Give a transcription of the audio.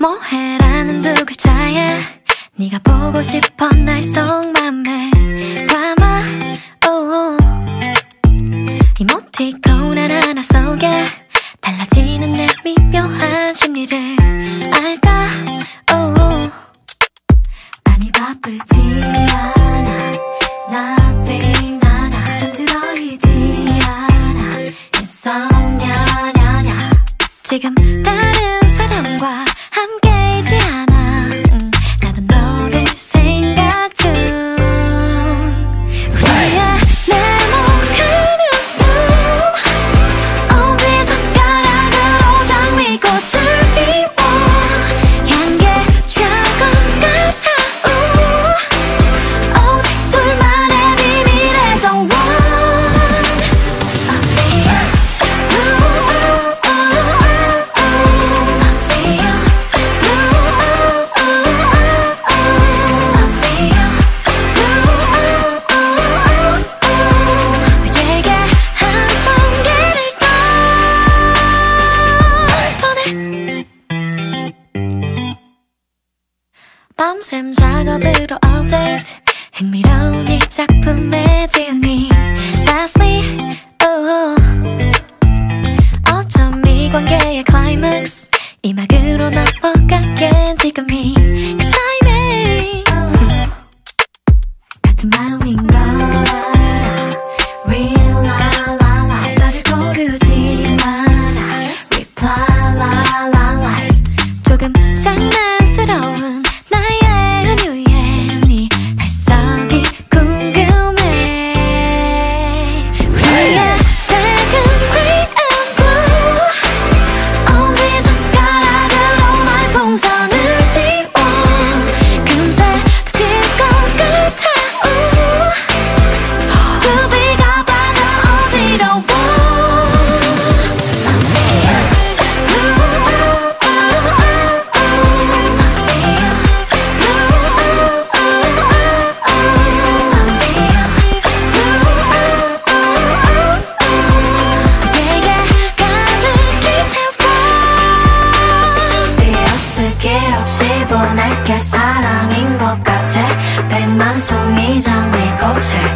뭐해라는 두 글자에 네가 보고 싶어 날 속맘에 담아. 오우 이모티콘 하나하나 속에 달라지는 내 미묘한 심리를 지금 밤샘 작업으로 업데이트. 흥미로운 이 작품의 지은이 That's me. Oh. 어쩜 이 관계의 클라이맥스 이 막으로 넘어가기엔 지금이 good timing 같은 마음 게 사랑인 것 같아. 백만 송이 장미꽃을